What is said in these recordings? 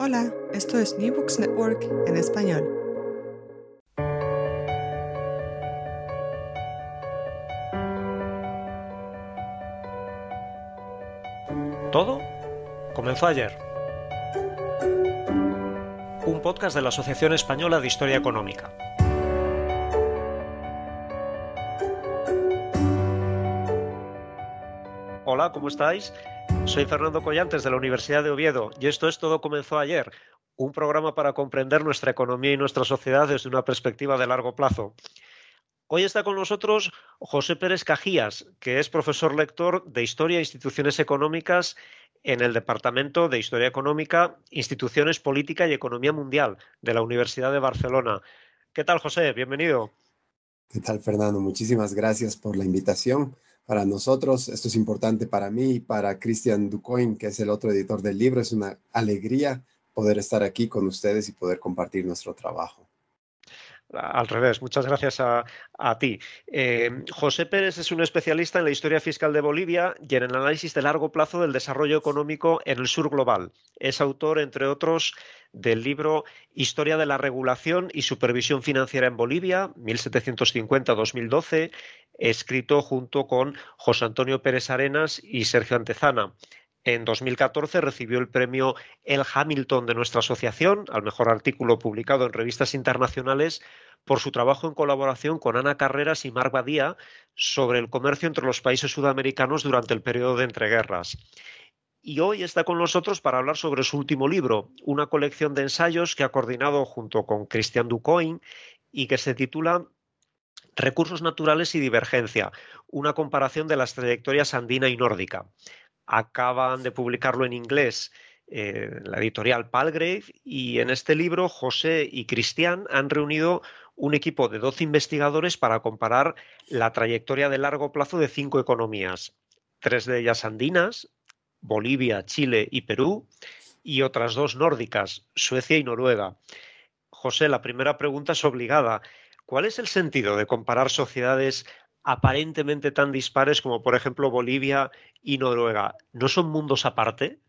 Hola, esto es New Books Network en español. Todo comenzó ayer. Un podcast de la Asociación Española de Historia Económica. Hola, ¿cómo estáis? Soy Fernando Collantes de la Universidad de Oviedo y esto es Todo comenzó ayer, un programa para comprender nuestra economía y nuestra sociedad desde una perspectiva de largo plazo. Hoy está con nosotros José Pérez Cajías, que es profesor lector de Historia e Instituciones Económicas en el Departamento de Historia Económica, Instituciones Política y Economía Mundial de la Universidad de Barcelona. ¿Qué tal, José? Bienvenido. ¿Qué tal, Fernando? Muchísimas gracias por la invitación para nosotros. Esto es importante para mí y para Christian Ducoin, que es el otro editor del libro. Es una alegría poder estar aquí con ustedes y poder compartir nuestro trabajo. Al revés, muchas gracias a, ti. Eh, José Pérez es un especialista en la historia fiscal de Bolivia y en el análisis de largo plazo del desarrollo económico en el sur global. Es autor, entre otros, del libro Historia de la regulación y supervisión financiera en Bolivia, 1750-2012, escrito junto con José Antonio Pérez Arenas y Sergio Antezana. En 2014 recibió el premio El Hamilton de nuestra asociación al mejor artículo publicado en revistas internacionales por su trabajo en colaboración con Ana Carreras y Marc Badía sobre el comercio entre los países sudamericanos durante el periodo de entreguerras. Y hoy está con nosotros para hablar sobre su último libro, una colección de ensayos que ha coordinado junto con Christian Ducoin y que se titula Recursos naturales y divergencia, una comparación de las trayectorias andina y nórdica acaban de publicarlo en inglés eh, la editorial Palgrave y en este libro José y Cristian han reunido un equipo de 12 investigadores para comparar la trayectoria de largo plazo de cinco economías, tres de ellas andinas, Bolivia, Chile y Perú, y otras dos nórdicas, Suecia y Noruega. José, la primera pregunta es obligada. ¿Cuál es el sentido de comparar sociedades aparentemente tan dispares como por ejemplo Bolivia y Noruega, ¿no son mundos aparte?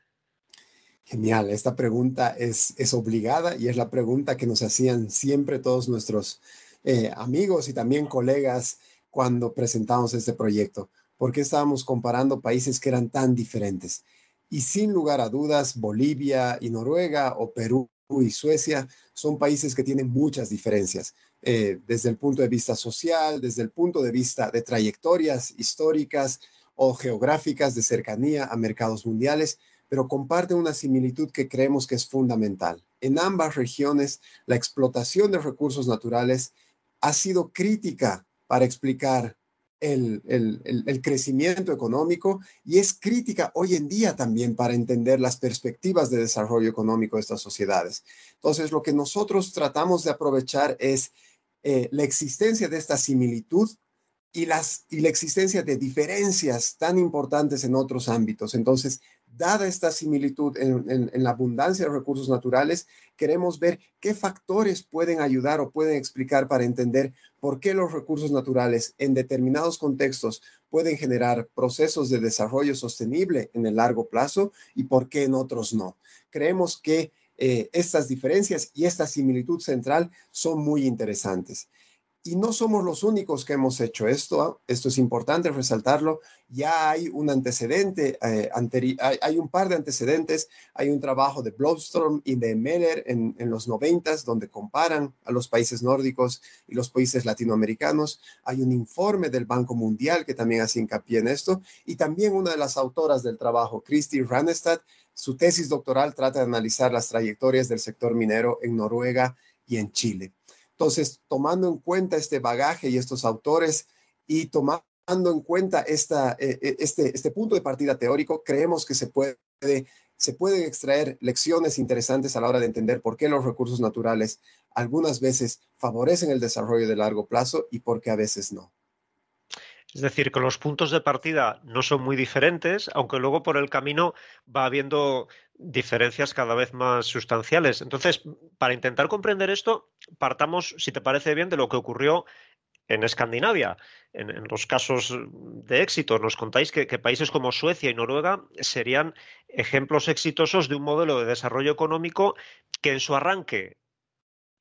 Genial, esta pregunta es, es obligada y es la pregunta que nos hacían siempre todos nuestros eh, amigos y también colegas cuando presentamos este proyecto. ¿Por qué estábamos comparando países que eran tan diferentes? Y sin lugar a dudas, Bolivia y Noruega o Perú y Suecia son países que tienen muchas diferencias. Eh, desde el punto de vista social, desde el punto de vista de trayectorias históricas o geográficas de cercanía a mercados mundiales, pero comparten una similitud que creemos que es fundamental. En ambas regiones, la explotación de recursos naturales ha sido crítica para explicar el, el, crecimiento económico y es crítica hoy en día también para entender las perspectivas de desarrollo económico de estas sociedades. Entonces, lo que nosotros tratamos de aprovechar es eh, la existencia de esta similitud y, las, y la existencia de diferencias tan importantes en otros ámbitos. Entonces, dada esta similitud en, la abundancia de recursos naturales, queremos ver qué factores pueden ayudar o pueden explicar para entender por qué los recursos naturales en determinados contextos pueden generar procesos de desarrollo sostenible en el largo plazo y por qué en otros no. Creemos que eh, estas diferencias y esta similitud central son muy interesantes. Y no somos los únicos que hemos hecho esto. ¿ah? Esto es importante resaltarlo. Ya hay un antecedente, eh, hay, un par de antecedentes. Hay un trabajo de Blomstrom y de Meller en, en los noventas donde comparan a los países nórdicos y los países latinoamericanos. Hay un informe del Banco Mundial que también hace hincapié en esto. Y también una de las autoras del trabajo, Christy Ranestad, su tesis doctoral trata de analizar las trayectorias del sector minero en Noruega y en Chile. Entonces, tomando en cuenta este bagaje y estos autores y tomando en cuenta eh, eh, este, este punto de partida teórico, creemos que se puede se pueden extraer lecciones interesantes a la hora de entender por qué los recursos naturales algunas veces favorecen el desarrollo de largo plazo y por qué a veces no. Es decir, que los puntos de partida no son muy diferentes, aunque luego por el camino va habiendo diferencias cada vez más sustanciales. Entonces, para intentar comprender esto, partamos, si te parece bien, de lo que ocurrió en Escandinavia. En, los casos de éxito, nos contáis que, países como Suecia y Noruega serían ejemplos exitosos de un modelo de desarrollo económico que en su arranque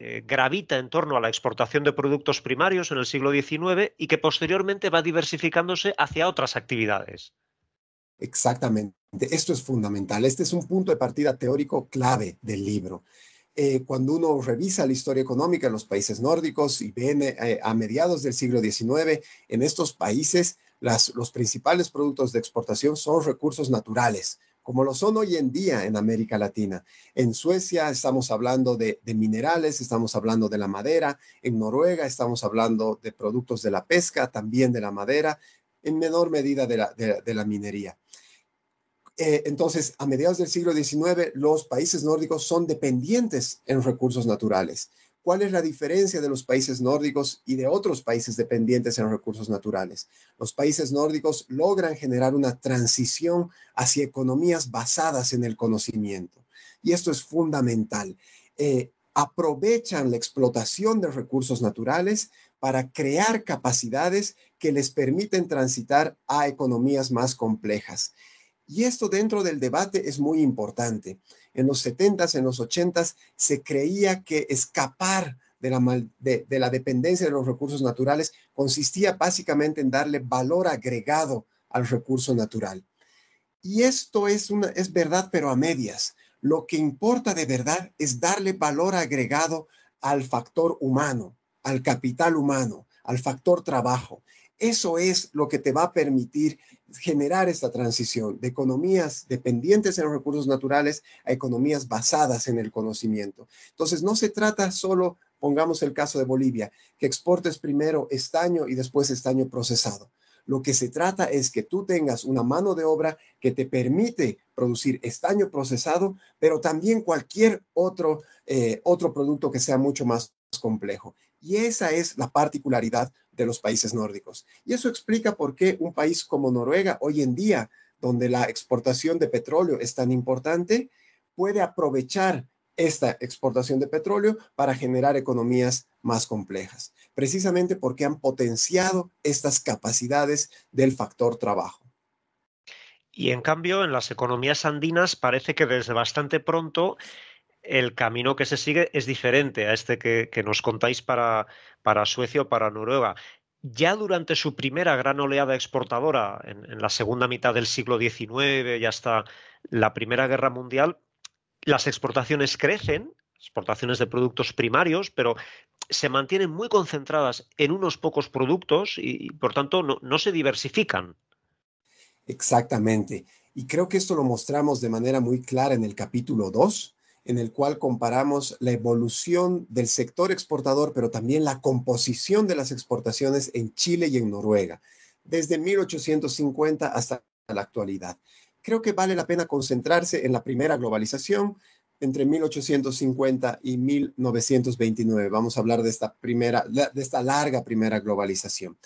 eh, gravita en torno a la exportación de productos primarios en el siglo XIX y que posteriormente va diversificándose hacia otras actividades. Exactamente. Esto es fundamental. Este es un punto de partida teórico clave del libro. Eh, cuando uno revisa la historia económica en los países nórdicos y ven eh, a mediados del siglo XIX, en estos países los principales productos de exportación son recursos naturales, como lo son hoy en día en América Latina. En Suecia estamos hablando de, minerales, estamos hablando de la madera, en Noruega estamos hablando de productos de la pesca, también de la madera, en menor medida de la, minería. Eh, entonces, a mediados del siglo XIX, los países nórdicos son dependientes en recursos naturales. ¿Cuál es la diferencia de los países nórdicos y de otros países dependientes en recursos naturales? Los países nórdicos logran generar una transición hacia economías basadas en el conocimiento. Y esto es fundamental. Eh, aprovechan la explotación de recursos naturales para crear capacidades que les permiten transitar a economías más complejas. Y esto dentro del debate es muy importante. En los 70s, en los 80s, se creía que escapar de la, de, la dependencia de los recursos naturales consistía básicamente en darle valor agregado al recurso natural. Y esto es, es verdad, pero a medias. Lo que importa de verdad es darle valor agregado al factor humano, al capital humano, al factor trabajo. Eso es lo que te va a permitir generar esta transición de economías dependientes en los recursos naturales a economías basadas en el conocimiento. Entonces, no se trata solo, pongamos el caso de Bolivia, que exportes primero estaño y después estaño procesado. Lo que se trata es que tú tengas una mano de obra que te permite producir estaño procesado, pero también cualquier otro, eh, otro producto que sea mucho más complejo. Y esa es la particularidad de los países nórdicos. Y eso explica por qué un país como Noruega hoy en día, donde la exportación de petróleo es tan importante, puede aprovechar esta exportación de petróleo para generar economías más complejas, precisamente porque han potenciado estas capacidades del factor trabajo. Y en cambio, en las economías andinas parece que desde bastante pronto el camino que se sigue es diferente a este que, nos contáis para, para, Suecia o para Noruega. Ya durante su primera gran oleada exportadora, en, la segunda mitad del siglo XIX y hasta la Primera Guerra Mundial, las exportaciones crecen, exportaciones de productos primarios, pero se mantienen muy concentradas en unos pocos productos y, por tanto, no, no se diversifican. Exactamente. Y creo que esto lo mostramos de manera muy clara en el capítulo 2, en el cual comparamos la evolución del sector exportador, pero también la composición de las exportaciones en Chile y en Noruega, desde 1850 hasta la actualidad. Creo que vale la pena concentrarse en la primera globalización entre 1850 y 1929. Vamos a hablar de esta primera, de esta larga primera globalización.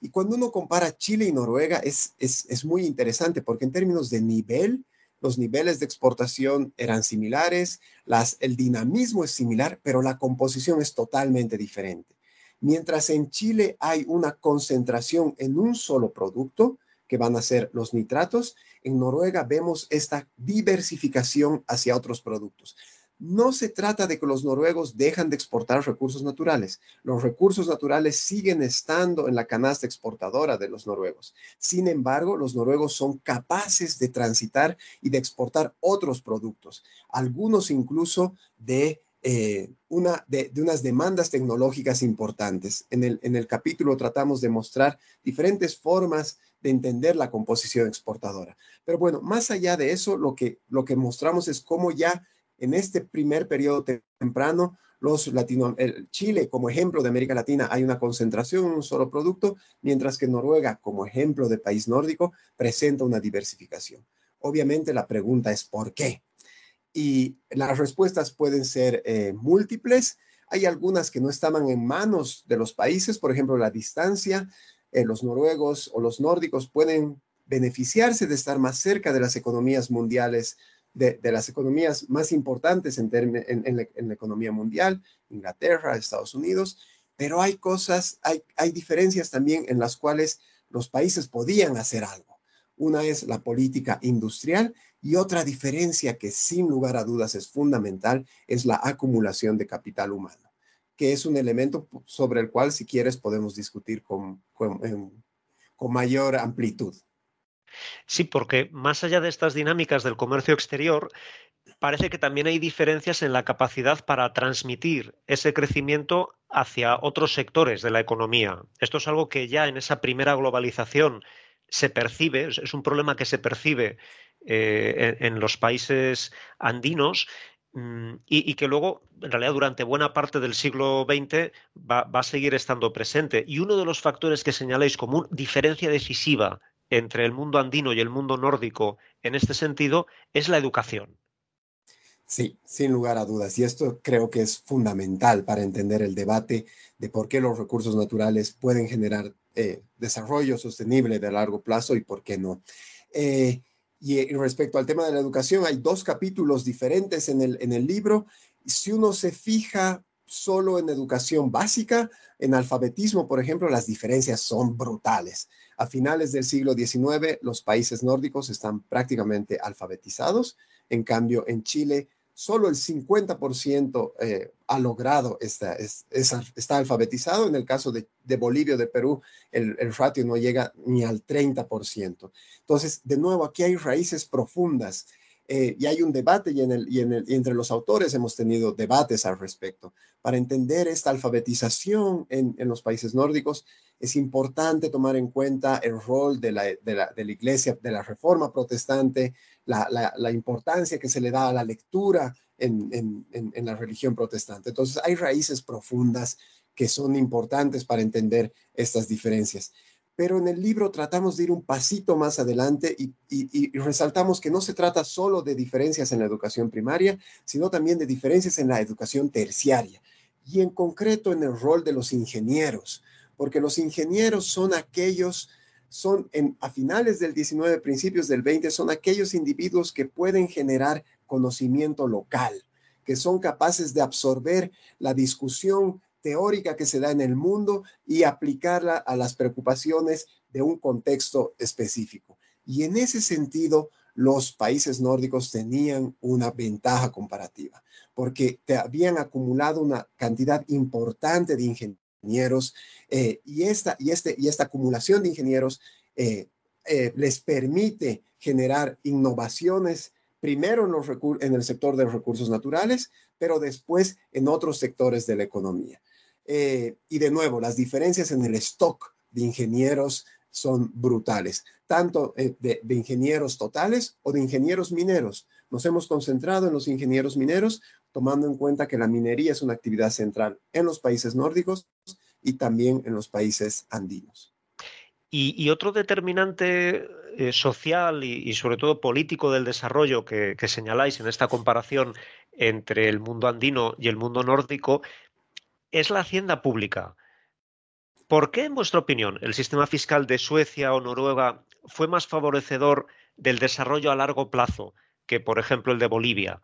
Y cuando uno compara Chile y Noruega es, es, es muy interesante porque en términos de nivel los niveles de exportación eran similares, el dinamismo es similar, pero la composición es totalmente diferente. Mientras en Chile hay una concentración en un solo producto, que van a ser los nitratos, en Noruega vemos esta diversificación hacia otros productos. No se trata de que los noruegos dejan de exportar recursos naturales. Los recursos naturales siguen estando en la canasta exportadora de los noruegos. Sin embargo, los noruegos son capaces de transitar y de exportar otros productos, algunos incluso de, eh, una, de, unas demandas tecnológicas importantes. En el, en el capítulo tratamos de mostrar diferentes formas de entender la composición exportadora. Pero bueno, más allá de eso, lo que, lo que mostramos es cómo ya en este primer periodo temprano, los latino, Chile como ejemplo de América Latina hay una concentración en un solo producto, mientras que Noruega como ejemplo de país nórdico presenta una diversificación. Obviamente la pregunta es ¿por qué? Y las respuestas pueden ser eh, múltiples. Hay algunas que no estaban en manos de los países, por ejemplo, la distancia. Eh, los noruegos o los nórdicos pueden beneficiarse de estar más cerca de las economías mundiales de, las economías más importantes en, la, economía mundial, Inglaterra, Estados Unidos, pero hay cosas, hay, hay diferencias también en las cuales los países podían hacer algo. Una es la política industrial y otra diferencia que sin lugar a dudas es fundamental es la acumulación de capital humano, que es un elemento sobre el cual si quieres podemos discutir con, con mayor amplitud. Sí, porque más allá de estas dinámicas del comercio exterior, parece que también hay diferencias en la capacidad para transmitir ese crecimiento hacia otros sectores de la economía. Esto es algo que ya en esa primera globalización se percibe, es un problema que se percibe eh, en, los países andinos mm, y, que luego, en realidad, durante buena parte del siglo XX va, va, a seguir estando presente. Y uno de los factores que señaláis como diferencia decisiva entre el mundo andino y el mundo nórdico en este sentido es la educación. Sí, sin lugar a dudas. Y esto creo que es fundamental para entender el debate de por qué los recursos naturales pueden generar eh, desarrollo sostenible de largo plazo y por qué no. Eh, y, respecto al tema de la educación, hay dos capítulos diferentes en el, en el libro. Si uno se fija solo en educación básica, en alfabetismo, por ejemplo, las diferencias son brutales. A finales del siglo XIX, los países nórdicos están prácticamente alfabetizados. En cambio, en Chile, solo el 50% eh, ha logrado, esta, está alfabetizado. En el caso de, Bolivia o de Perú, el, ratio no llega ni al 30%. Entonces, de nuevo, aquí hay raíces profundas. Eh, y hay un debate y, entre los autores hemos tenido debates al respecto. Para entender esta alfabetización en, los países nórdicos, es importante tomar en cuenta el rol de la, de la, de la iglesia, de la reforma protestante, la, la, importancia que se le da a la lectura en, en, la religión protestante. Entonces, hay raíces profundas que son importantes para entender estas diferencias. Pero en el libro tratamos de ir un pasito más adelante y, resaltamos que no se trata solo de diferencias en la educación primaria, sino también de diferencias en la educación terciaria y en concreto en el rol de los ingenieros porque los ingenieros son aquellos, son en, a finales del 19, principios del 20, son aquellos individuos que pueden generar conocimiento local, que son capaces de absorber la discusión teórica que se da en el mundo y aplicarla a las preocupaciones de un contexto específico. Y en ese sentido, los países nórdicos tenían una ventaja comparativa, porque te habían acumulado una cantidad importante de ingenieros eh, y, esta, y, este, y esta acumulación de ingenieros eh, eh, les permite generar innovaciones primero en el sector de los recursos naturales, pero después en otros sectores de la economía. Y de nuevo, las diferencias en el stock de ingenieros son brutales, tanto de, de, ingenieros totales o de ingenieros mineros. Nos hemos concentrado en los ingenieros mineros tomando en cuenta que la minería es una actividad central en los países nórdicos y también en los países andinos. Y, otro determinante eh, social y, sobre todo político del desarrollo que, señaláis en esta comparación entre el mundo andino y el mundo nórdico es la hacienda pública. ¿Por qué, en vuestra opinión, el sistema fiscal de Suecia o Noruega fue más favorecedor del desarrollo a largo plazo que, por ejemplo, el de Bolivia.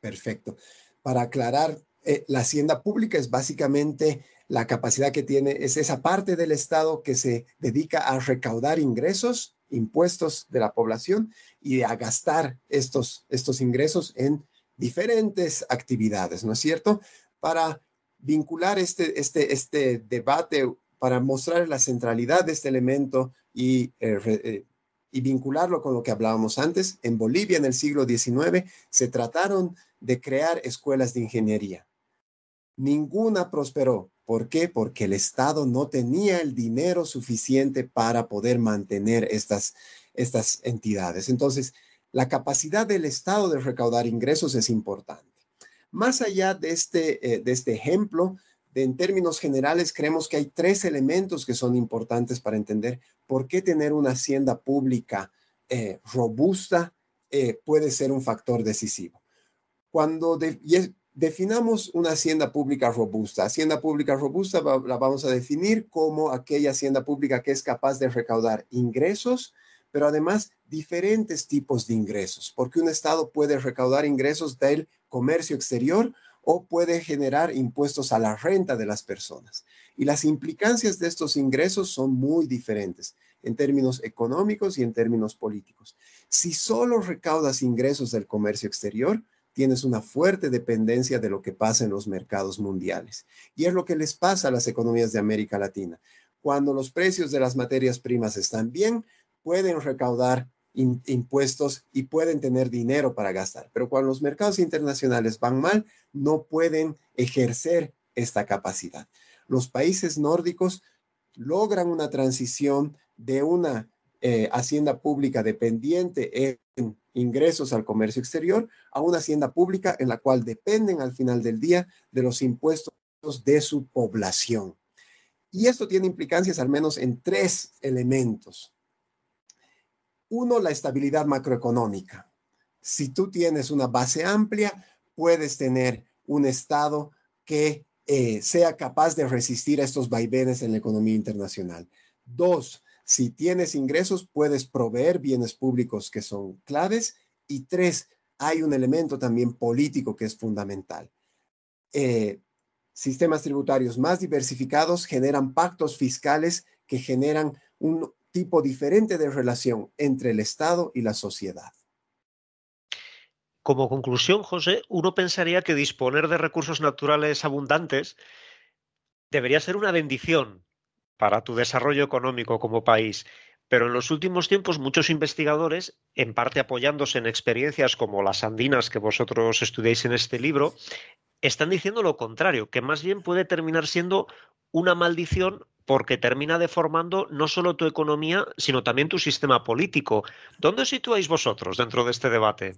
Perfecto. Para aclarar, eh, la hacienda pública es básicamente la capacidad que tiene, es esa parte del Estado que se dedica a recaudar ingresos, impuestos de la población y a gastar estos, estos ingresos en diferentes actividades, ¿no es cierto? Para vincular este, este, este debate, para mostrar la centralidad de este elemento y, eh, eh, y vincularlo con lo que hablábamos antes, en Bolivia en el siglo XIX se trataron de crear escuelas de ingeniería. Ninguna prosperó. ¿Por qué? Porque el Estado no tenía el dinero suficiente para poder mantener estas, estas entidades. Entonces, la capacidad del Estado de recaudar ingresos es importante. Más allá de este, eh, de este ejemplo, en términos generales, creemos que hay tres elementos que son importantes para entender por qué tener una hacienda pública eh, robusta eh, puede ser un factor decisivo. Cuando definamos una hacienda pública robusta, hacienda pública robusta la vamos a definir como aquella hacienda pública que es capaz de recaudar ingresos, pero además diferentes tipos de ingresos, porque un Estado puede recaudar ingresos del comercio exterior o puede generar impuestos a la renta de las personas. Y las implicancias de estos ingresos son muy diferentes en términos económicos y en términos políticos. Si solo recaudas ingresos del comercio exterior, tienes una fuerte dependencia de lo que pasa en los mercados mundiales. Y es lo que les pasa a las economías de América Latina. Cuando los precios de las materias primas están bien, pueden recaudar impuestos y pueden tener dinero para gastar. Pero cuando los mercados internacionales van mal, no pueden ejercer esta capacidad. Los países nórdicos logran una transición de una eh, hacienda pública dependiente en ingresos al comercio exterior a una hacienda pública en la cual dependen al final del día de los impuestos de su población. Y esto tiene implicancias al menos en tres elementos. Uno, la estabilidad macroeconómica. Si tú tienes una base amplia, puedes tener un Estado que eh, sea capaz de resistir a estos vaivenes en la economía internacional. Dos, si tienes ingresos, puedes proveer bienes públicos que son claves. Y tres, hay un elemento también político que es fundamental. Eh, sistemas tributarios más diversificados generan pactos fiscales que generan un tipo diferente de relación entre el Estado y la sociedad. Como conclusión, José, uno pensaría que disponer de recursos naturales abundantes debería ser una bendición para tu desarrollo económico como país. Pero en los últimos tiempos muchos investigadores, en parte apoyándose en experiencias como las andinas que vosotros estudiáis en este libro, están diciendo lo contrario, que más bien puede terminar siendo una maldición porque termina deformando no solo tu economía, sino también tu sistema político. ¿Dónde os situáis vosotros dentro de este debate?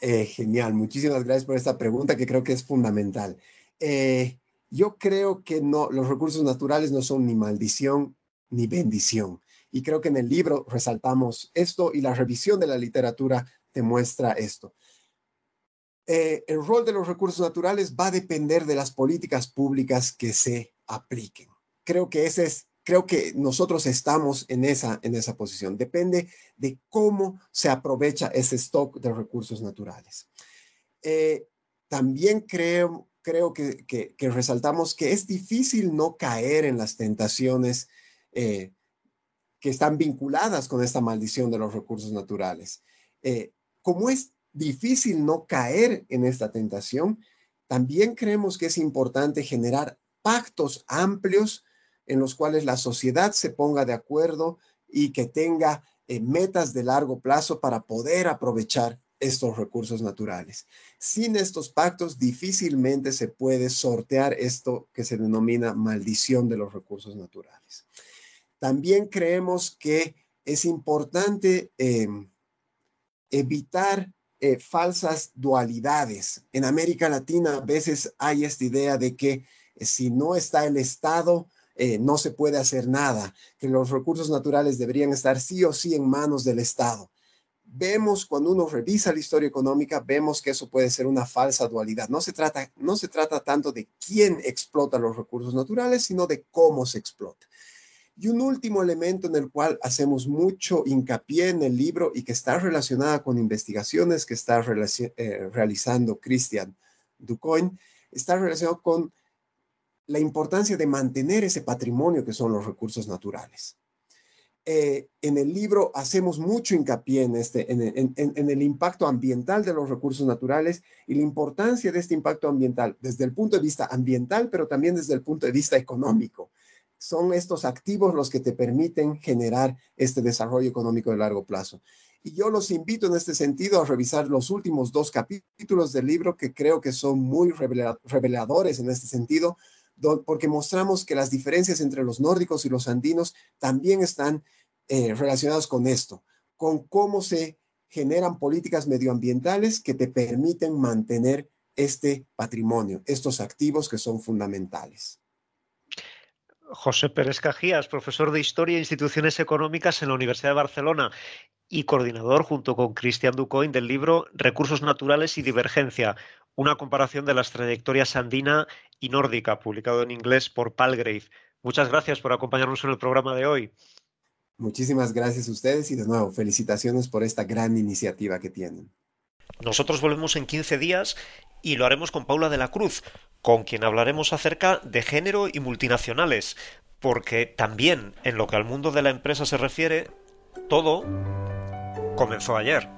Eh, genial, muchísimas gracias por esta pregunta que creo que es fundamental. Eh, yo creo que no, los recursos naturales no son ni maldición ni bendición. Y creo que en el libro resaltamos esto y la revisión de la literatura te muestra esto. Eh, el rol de los recursos naturales va a depender de las políticas públicas que se apliquen. Creo que ese es, creo que nosotros estamos en esa, en esa posición. Depende de cómo se aprovecha ese stock de recursos naturales. Eh, también creo creo que, resaltamos que es difícil no caer en las tentaciones eh, que están vinculadas con esta maldición de los recursos naturales. Eh, como es difícil no caer en esta tentación, también creemos que es importante generar pactos amplios en los cuales la sociedad se ponga de acuerdo y que tenga eh, metas de largo plazo para poder aprovechar estos recursos naturales. Sin estos pactos difícilmente se puede sortear esto que se denomina maldición de los recursos naturales. También creemos que es importante em, evitar eh, falsas dualidades. En América Latina a veces hay esta idea de que eh, si no está el Estado, eh, no se puede hacer nada, que los recursos naturales deberían estar sí o sí en manos del Estado vemos cuando uno revisa la historia económica, vemos que eso puede ser una falsa dualidad. No se trata, no se trata tanto de quién explota los recursos naturales, sino de cómo se explota. Y un último elemento en el cual hacemos mucho hincapié en el libro y que está relacionada con investigaciones que está eh, realizando Christian Ducoin, está relacionado con la importancia de mantener ese patrimonio que son los recursos naturales. Eh, en el libro hacemos mucho hincapié en, este, en, en, el impacto ambiental de los recursos naturales y la importancia de este impacto ambiental desde el punto de vista ambiental, pero también desde el punto de vista económico. Son estos activos los que te permiten generar este desarrollo económico de largo plazo. Y yo los invito en este sentido a revisar los últimos dos capítulos del libro que creo que son muy reveladores en este sentido, porque mostramos que las diferencias entre los nórdicos y los andinos también están eh, relacionadas con esto, con cómo se generan políticas medioambientales que te permiten mantener este patrimonio, estos activos que son fundamentales. José Pérez Cajías, profesor de Historia e Instituciones Económicas en la Universidad de Barcelona y coordinador junto con Cristian Ducoin del libro Recursos Naturales y Divergencia, una comparación de las trayectorias andina y nórdica, publicado en inglés por Palgrave. Muchas gracias por acompañarnos en el programa de hoy. Muchísimas gracias a ustedes y de nuevo, felicitaciones por esta gran iniciativa que tienen. Nosotros volvemos en 15 días y lo haremos con Paula de la Cruz, con quien hablaremos acerca de género y multinacionales, porque también en lo que al mundo de la empresa se refiere, todo comenzó ayer.